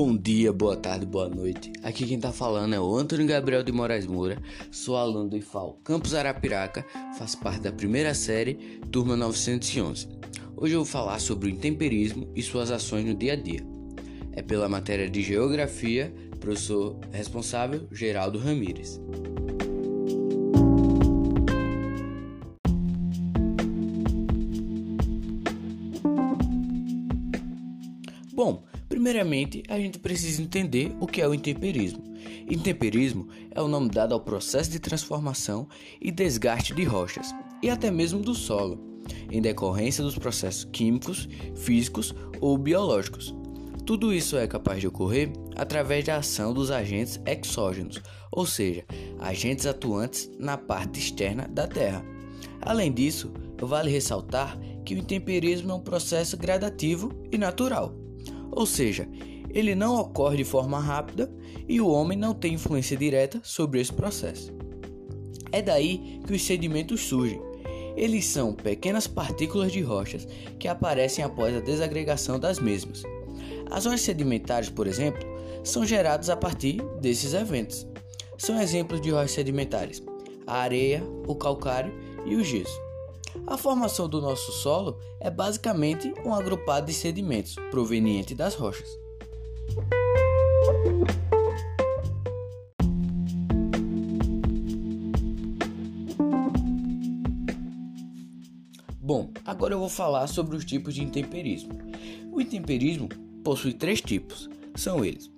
Bom dia, boa tarde, boa noite. Aqui quem tá falando é o Antônio Gabriel de Moraes Moura, sou aluno do IFAL Campus Arapiraca, faço parte da primeira série, turma 911. Hoje eu vou falar sobre o intemperismo e suas ações no dia a dia. É pela matéria de Geografia, professor responsável Geraldo Ramírez. Primeiramente a gente precisa entender o que é o intemperismo. Intemperismo é o nome dado ao processo de transformação e desgaste de rochas e até mesmo do solo, em decorrência dos processos químicos, físicos ou biológicos. Tudo isso é capaz de ocorrer através da ação dos agentes exógenos, ou seja, agentes atuantes na parte externa da Terra. Além disso, vale ressaltar que o intemperismo é um processo gradativo e natural ou seja, ele não ocorre de forma rápida e o homem não tem influência direta sobre esse processo. É daí que os sedimentos surgem. Eles são pequenas partículas de rochas que aparecem após a desagregação das mesmas. As rochas sedimentares, por exemplo, são geradas a partir desses eventos. São exemplos de rochas sedimentares: a areia, o calcário e o gesso. A formação do nosso solo é basicamente um agrupado de sedimentos proveniente das rochas. Bom, agora eu vou falar sobre os tipos de intemperismo. O intemperismo possui três tipos. São eles: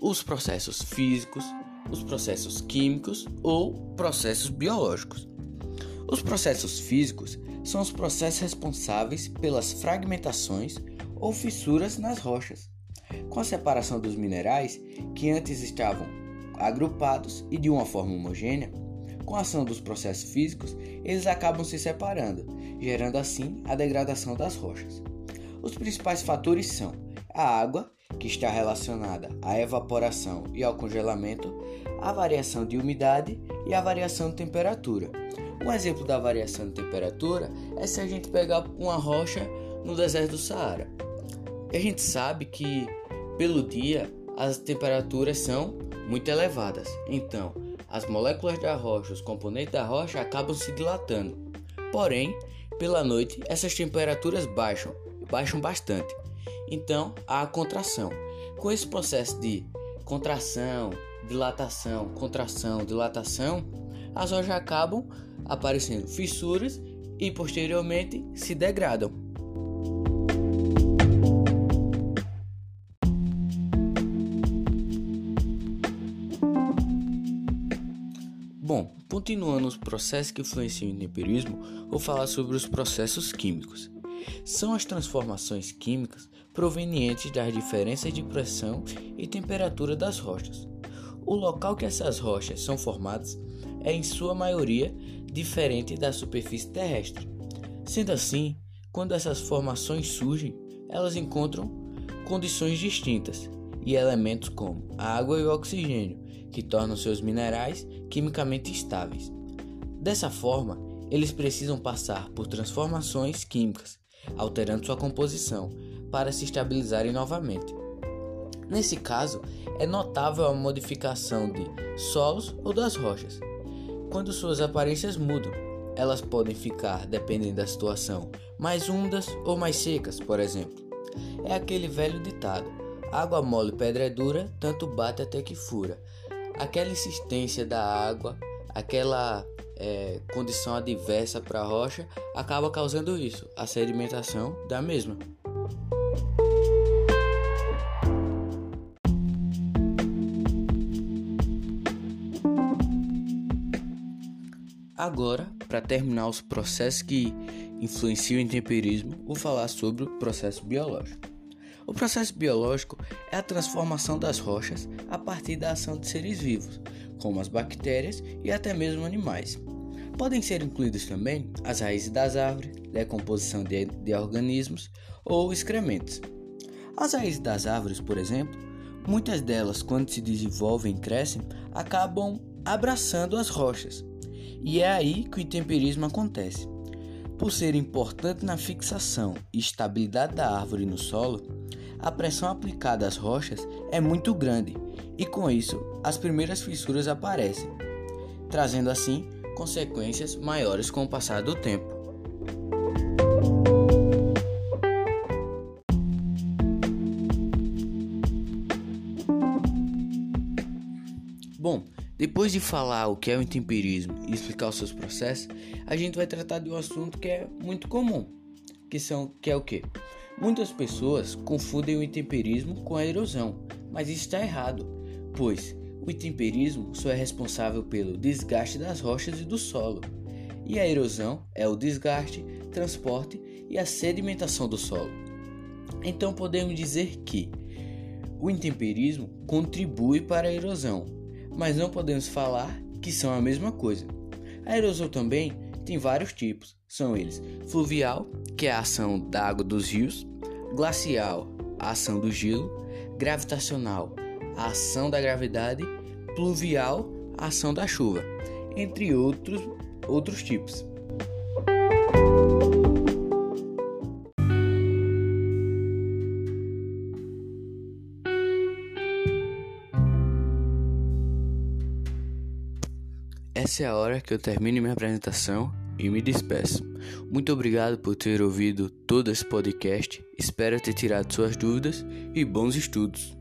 os processos físicos, os processos químicos ou processos biológicos. Os processos físicos são os processos responsáveis pelas fragmentações ou fissuras nas rochas, com a separação dos minerais que antes estavam agrupados e de uma forma homogênea. Com a ação dos processos físicos, eles acabam se separando, gerando assim a degradação das rochas. Os principais fatores são a água, que está relacionada à evaporação e ao congelamento, a variação de umidade e a variação de temperatura. Um exemplo da variação de temperatura é se a gente pegar uma rocha no deserto do Saara. a gente sabe que pelo dia as temperaturas são muito elevadas, então as moléculas da rocha, os componentes da rocha acabam se dilatando. Porém, pela noite essas temperaturas baixam, baixam bastante. Então há a contração. Com esse processo de contração, dilatação, contração, dilatação, as rochas acabam aparecendo fissuras e posteriormente se degradam. Bom, continuando os processos que influenciam o temperismo, vou falar sobre os processos químicos. São as transformações químicas provenientes das diferenças de pressão e temperatura das rochas. O local que essas rochas são formadas é, em sua maioria, diferente da superfície terrestre. Sendo assim, quando essas formações surgem, elas encontram condições distintas e elementos como a água e o oxigênio, que tornam seus minerais quimicamente estáveis. Dessa forma, eles precisam passar por transformações químicas, alterando sua composição para se estabilizarem novamente. Nesse caso, é notável a modificação de solos ou das rochas, quando suas aparências mudam. Elas podem ficar, dependendo da situação, mais úmidas ou mais secas, por exemplo. É aquele velho ditado: água mole, pedra é dura, tanto bate até que fura. Aquela insistência da água, aquela é, condição adversa para a rocha, acaba causando isso, a sedimentação da mesma. Agora, para terminar os processos que influenciam o intemperismo, vou falar sobre o processo biológico. O processo biológico é a transformação das rochas a partir da ação de seres vivos, como as bactérias e até mesmo animais. Podem ser incluídos também as raízes das árvores, decomposição de, de organismos ou excrementos. As raízes das árvores, por exemplo, muitas delas, quando se desenvolvem e crescem, acabam abraçando as rochas, e é aí que o intemperismo acontece. Por ser importante na fixação e estabilidade da árvore no solo, a pressão aplicada às rochas é muito grande e com isso as primeiras fissuras aparecem, trazendo assim consequências maiores com o passar do tempo. Depois de falar o que é o intemperismo e explicar os seus processos, a gente vai tratar de um assunto que é muito comum, que são que é o que? Muitas pessoas confundem o intemperismo com a erosão, mas isso está errado, pois o intemperismo só é responsável pelo desgaste das rochas e do solo, e a erosão é o desgaste, transporte e a sedimentação do solo. Então podemos dizer que o intemperismo contribui para a erosão, mas não podemos falar que são a mesma coisa. A erosão também tem vários tipos, são eles: fluvial, que é a ação da água dos rios, glacial, a ação do gelo, gravitacional, a ação da gravidade, pluvial, a ação da chuva, entre outros outros tipos. Essa é a hora que eu termino minha apresentação e me despeço. Muito obrigado por ter ouvido todo esse podcast. Espero ter tirado suas dúvidas e bons estudos.